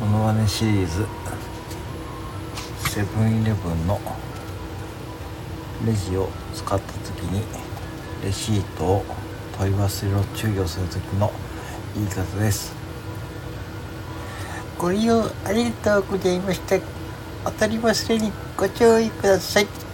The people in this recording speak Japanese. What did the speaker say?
ネシリーズセブンイレブンのレジを使った時にレシートを問い忘れを注意をする時の言い方ですご利用ありがとうございました。当たり忘れにご注意ください。